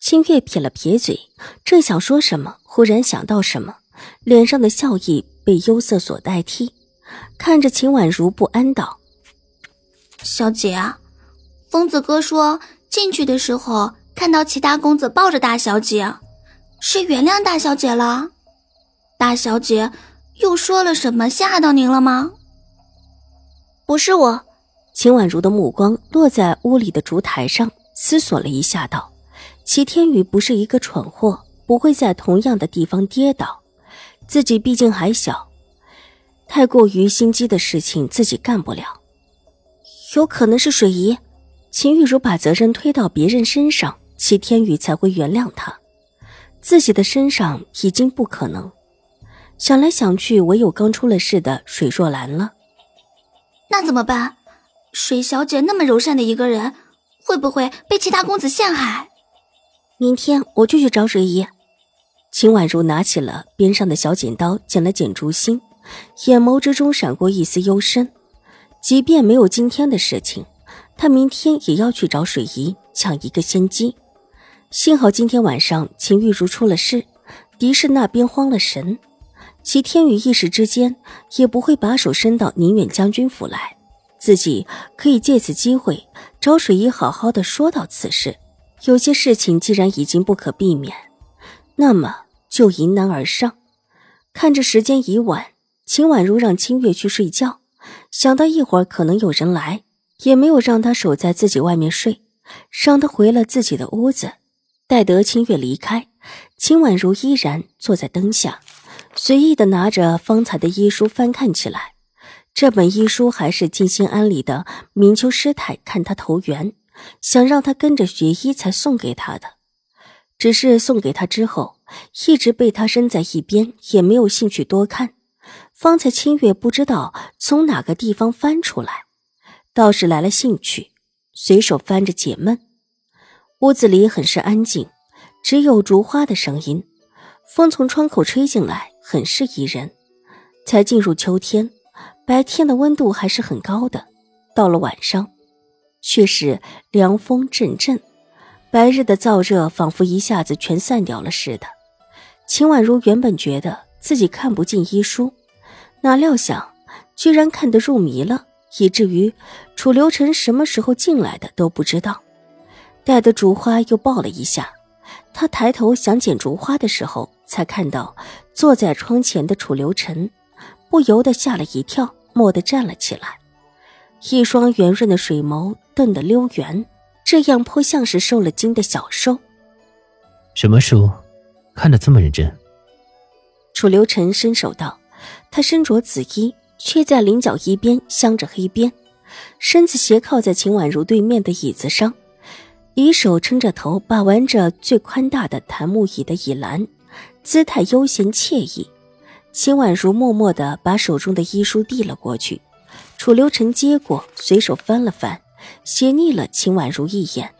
清月撇了撇嘴，正想说什么，忽然想到什么，脸上的笑意被忧色所代替，看着秦婉如不安道：“小姐啊，疯子哥说进去的时候看到齐大公子抱着大小姐，是原谅大小姐了？大小姐又说了什么吓到您了吗？”不是我，秦婉如的目光落在屋里的烛台上，思索了一下，道。齐天宇不是一个蠢货，不会在同样的地方跌倒。自己毕竟还小，太过于心机的事情自己干不了。有可能是水姨，秦玉茹把责任推到别人身上，齐天宇才会原谅他。自己的身上已经不可能。想来想去，唯有刚出了事的水若兰了。那怎么办？水小姐那么柔善的一个人，会不会被其他公子陷害？明天我就去找水姨。秦婉如拿起了边上的小剪刀，剪了剪竹心，眼眸之中闪过一丝幽深。即便没有今天的事情，他明天也要去找水姨抢一个先机。幸好今天晚上秦玉茹出了事，狄氏那边慌了神，齐天宇一时之间也不会把手伸到宁远将军府来，自己可以借此机会找水姨好好的说到此事。有些事情既然已经不可避免，那么就迎难而上。看着时间已晚，秦婉如让清月去睡觉，想到一会儿可能有人来，也没有让他守在自己外面睡，让他回了自己的屋子。待得清月离开，秦婉如依然坐在灯下，随意的拿着方才的医书翻看起来。这本医书还是静心庵里的明秋师太看他投缘。想让他跟着学医才送给他的，只是送给他之后，一直被他扔在一边，也没有兴趣多看。方才清月不知道从哪个地方翻出来，倒是来了兴趣，随手翻着解闷。屋子里很是安静，只有竹花的声音，风从窗口吹进来，很是宜人。才进入秋天，白天的温度还是很高的，到了晚上。却是凉风阵阵，白日的燥热仿佛一下子全散掉了似的。秦婉如原本觉得自己看不进医书，哪料想居然看得入迷了，以至于楚留臣什么时候进来的都不知道。待得竹花又抱了一下，他抬头想捡竹花的时候，才看到坐在窗前的楚留臣，不由得吓了一跳，蓦地站了起来。一双圆润的水眸瞪得溜圆，这样颇像是受了惊的小兽。什么书，看得这么认真？楚留臣伸手道：“他身着紫衣，却在菱角一边镶着黑边，身子斜靠在秦婉如对面的椅子上，以手撑着头，把玩着最宽大的檀木椅的椅栏，姿态悠闲惬意。”秦婉如默默地把手中的医书递了过去。楚留臣接过，随手翻了翻，斜睨了秦婉如一眼。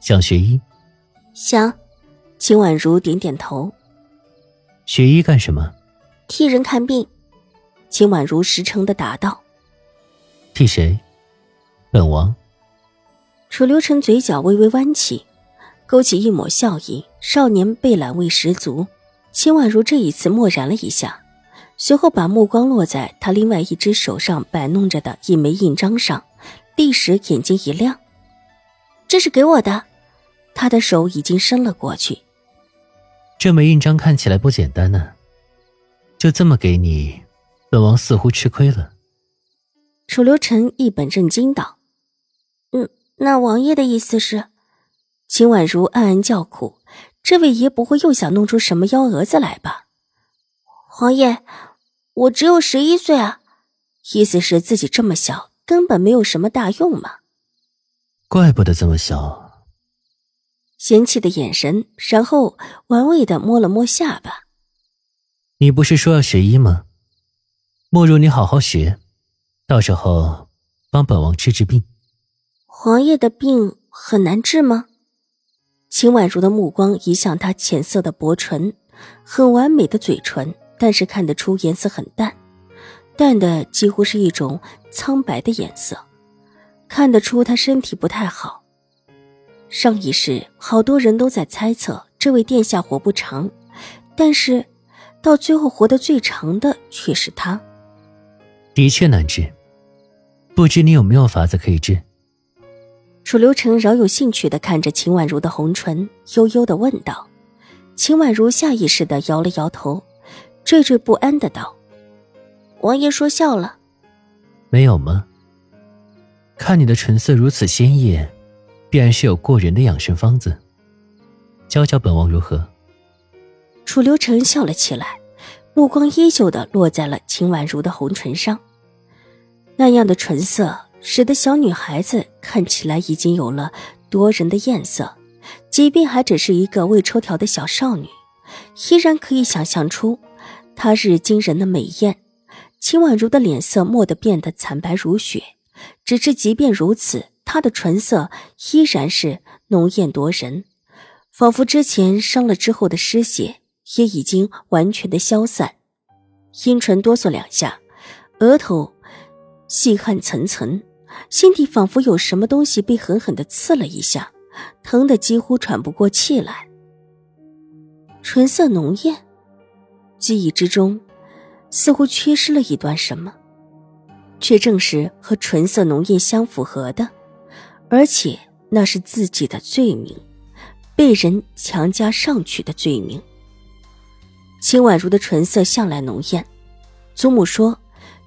想学医？想。秦婉如点点头。学医干什么？替人看病。秦婉如实诚的答道。替谁？本王。楚留臣嘴角微微弯起，勾起一抹笑意，少年被揽味十足。秦婉如这一次默然了一下。随后把目光落在他另外一只手上摆弄着的一枚印章上，立时眼睛一亮。这是给我的，他的手已经伸了过去。这枚印章看起来不简单呢，就这么给你，本王似乎吃亏了。楚留臣一本正经道：“嗯，那王爷的意思是？”秦婉如暗暗叫苦，这位爷不会又想弄出什么幺蛾子来吧？王爷。我只有十一岁啊，意思是自己这么小，根本没有什么大用嘛。怪不得这么小。嫌弃的眼神，然后玩味的摸了摸下巴。你不是说要学医吗？莫如你好好学，到时候帮本王治治病。皇爷的病很难治吗？秦婉如的目光移向他浅色的薄唇，很完美的嘴唇，但是看得出颜色很淡，淡的几乎是一种苍白的颜色，看得出他身体不太好。上一世，好多人都在猜测这位殿下活不长，但是到最后活得最长的却是他。的确难治，不知你有没有法子可以治？楚留臣饶有兴趣的看着秦婉如的红唇，悠悠的问道。秦婉如下意识的摇了摇头，惴惴不安的道：“王爷说笑了，没有吗？看你的唇色如此鲜艳。”必然是有过人的养生方子，教教本王如何？楚留臣笑了起来，目光依旧的落在了秦婉如的红唇上。那样的唇色，使得小女孩子看起来已经有了夺人的艳色，即便还只是一个未抽条的小少女，依然可以想象出她日惊人的美艳。秦婉如的脸色蓦地变得惨白如雪，只是即便如此。她的唇色依然是浓艳夺人，仿佛之前伤了之后的失血也已经完全的消散。阴唇哆嗦两下，额头细汗涔涔，心底仿佛有什么东西被狠狠的刺了一下，疼得几乎喘不过气来。唇色浓艳，记忆之中似乎缺失了一段什么，却正是和唇色浓艳相符合的。而且那是自己的罪名，被人强加上去的罪名。秦婉如的唇色向来浓艳，祖母说，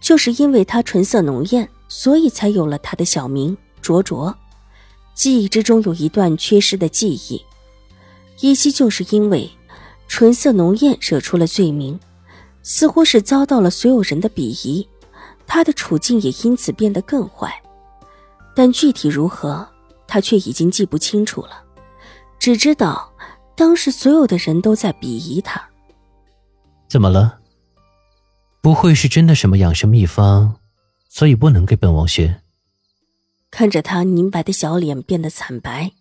就是因为她唇色浓艳，所以才有了她的小名灼灼。记忆之中有一段缺失的记忆，依稀就是因为唇色浓艳惹出了罪名，似乎是遭到了所有人的鄙夷，他的处境也因此变得更坏。但具体如何，他却已经记不清楚了，只知道当时所有的人都在鄙夷他。怎么了？不会是真的什么养生秘方，所以不能给本王学？看着他凝白的小脸变得惨白，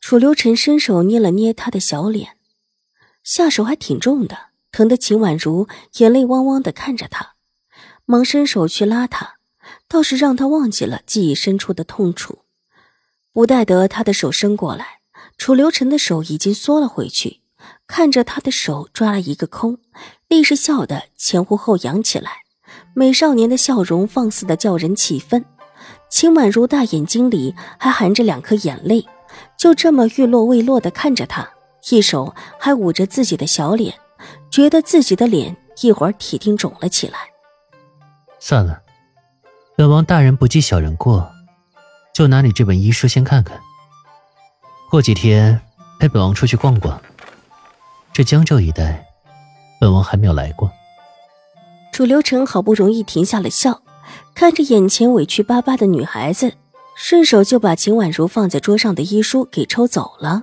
楚留臣伸手捏了捏他的小脸，下手还挺重的，疼得秦婉如眼泪汪汪的看着他，忙伸手去拉他。倒是让他忘记了记忆深处的痛楚，不待得他的手伸过来，楚留臣的手已经缩了回去，看着他的手抓了一个空，立时笑得前呼后扬起来，美少年的笑容放肆的叫人气愤。秦婉如大眼睛里还含着两颗眼泪，就这么欲落未落的看着他，一手还捂着自己的小脸，觉得自己的脸一会儿铁定肿了起来。算了。本王大人不计小人过，就拿你这本医书先看看。过几天陪本王出去逛逛。这江州一带，本王还没有来过。楚留臣好不容易停下了笑，看着眼前委屈巴巴的女孩子，顺手就把秦婉如放在桌上的医书给抽走了。